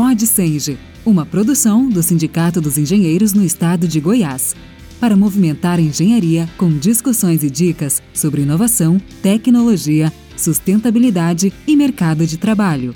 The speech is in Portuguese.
Pode Senge, uma produção do Sindicato dos Engenheiros no Estado de Goiás, para movimentar a engenharia com discussões e dicas sobre inovação, tecnologia, sustentabilidade e mercado de trabalho.